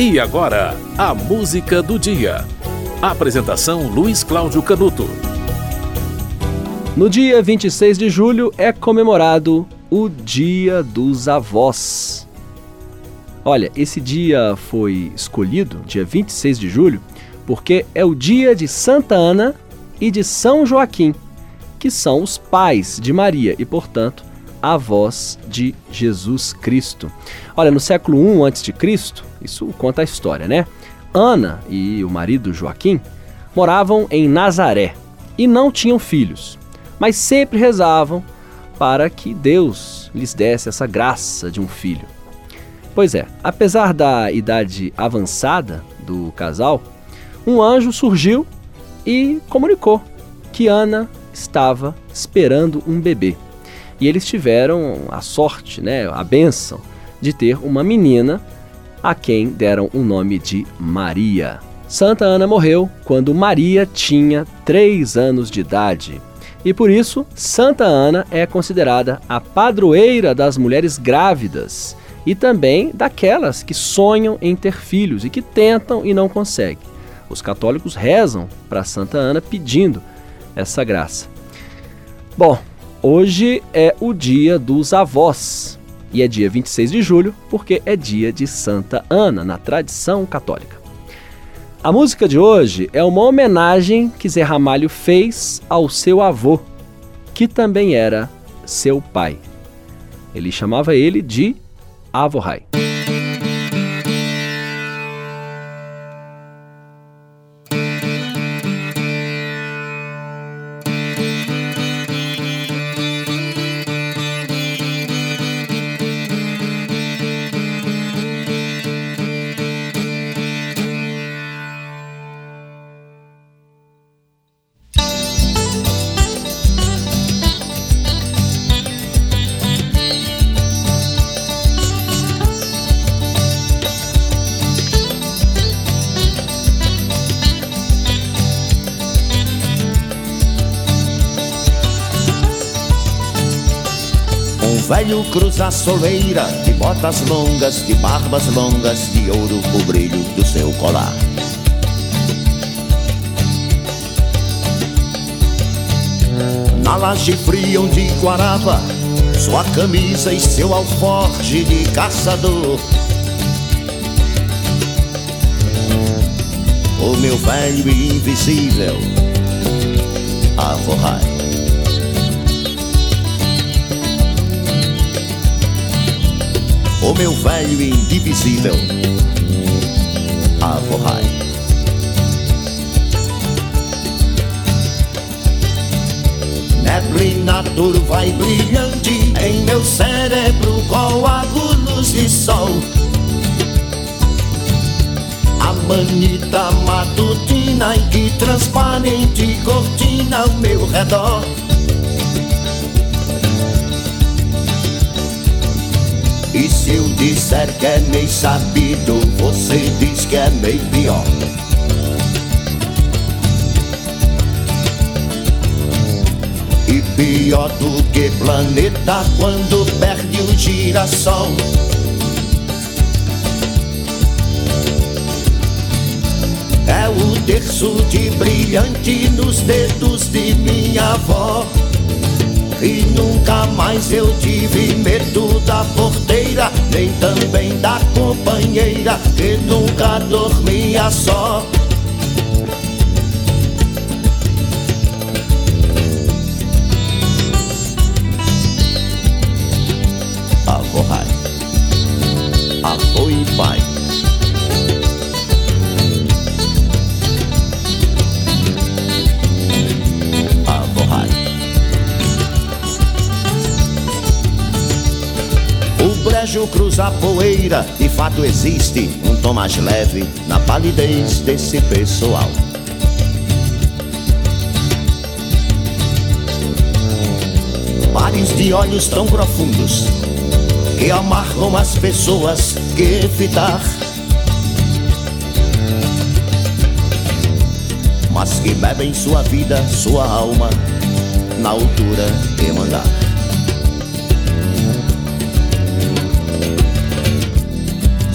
E agora, a música do dia. Apresentação Luiz Cláudio Canuto. No dia 26 de julho é comemorado o Dia dos Avós. Olha, esse dia foi escolhido, dia 26 de julho, porque é o dia de Santa Ana e de São Joaquim, que são os pais de Maria e, portanto, avós de Jesus Cristo. Olha, no século I a.C., isso conta a história, né? Ana e o marido Joaquim moravam em Nazaré e não tinham filhos, mas sempre rezavam para que Deus lhes desse essa graça de um filho. Pois é, apesar da idade avançada do casal, um anjo surgiu e comunicou que Ana estava esperando um bebê. E eles tiveram a sorte, né, a benção de ter uma menina a quem deram o nome de Maria. Santa Ana morreu quando Maria tinha três anos de idade. E por isso, Santa Ana é considerada a padroeira das mulheres grávidas e também daquelas que sonham em ter filhos e que tentam e não conseguem. Os católicos rezam para Santa Ana pedindo essa graça. Bom, hoje é o dia dos avós. E é dia 26 de julho porque é dia de Santa Ana, na tradição católica. A música de hoje é uma homenagem que Zé Ramalho fez ao seu avô, que também era seu pai. Ele chamava ele de Avo velho cruza soleira, de botas longas, de barbas longas, de ouro o brilho do seu colar. Na laje fria onde guarava, sua camisa e seu alforje de caçador. O meu velho invisível, Avorrai. O meu velho indivisível, Avorrai. Neblina turva e brilhante em meu cérebro coágulos de sol. A manita matutina em que transparente cortina ao meu redor. Se eu disser que é meio sabido, você diz que é meio pior. E pior do que planeta quando perde o girassol. É o terço de brilhante nos dedos de minha avó. E nunca mais eu tive medo da porteira, nem também da companheira que nunca dormia só. Brejo cruza a poeira, de fato existe um tom mais leve na palidez desse pessoal. Pares de olhos tão profundos que amarram as pessoas que fitar. Mas que bebem sua vida, sua alma, na altura que mandar.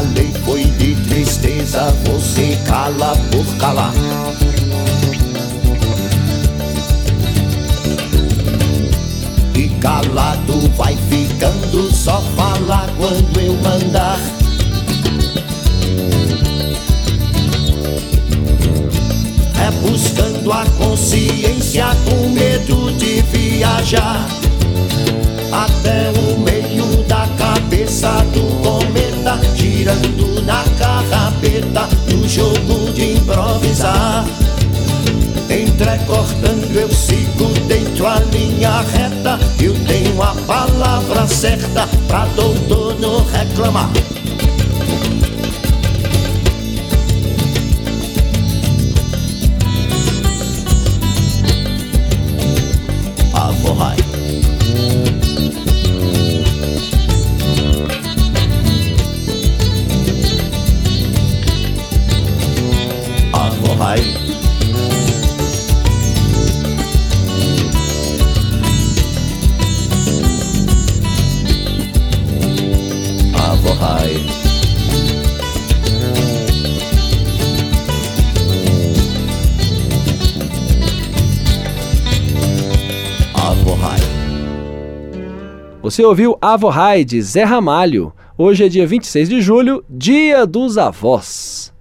Calei foi de tristeza, você cala por calar. E calado vai ficando, só falar quando eu mandar. É buscando a consciência com medo de viajar até o meio da cabeça do Entrecortando eu sigo dentro a linha reta, eu tenho a palavra certa pra doutor não reclamar. Você ouviu Avohai de Zé Ramalho. Hoje é dia 26 de julho, dia dos avós.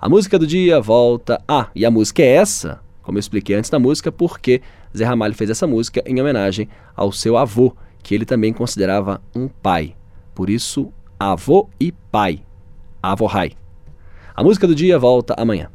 A música do dia volta. Ah, e a música é essa, como eu expliquei antes da música, porque Zé Ramalho fez essa música em homenagem ao seu avô, que ele também considerava um pai. Por isso, avô e pai. Avohai. A música do dia volta amanhã.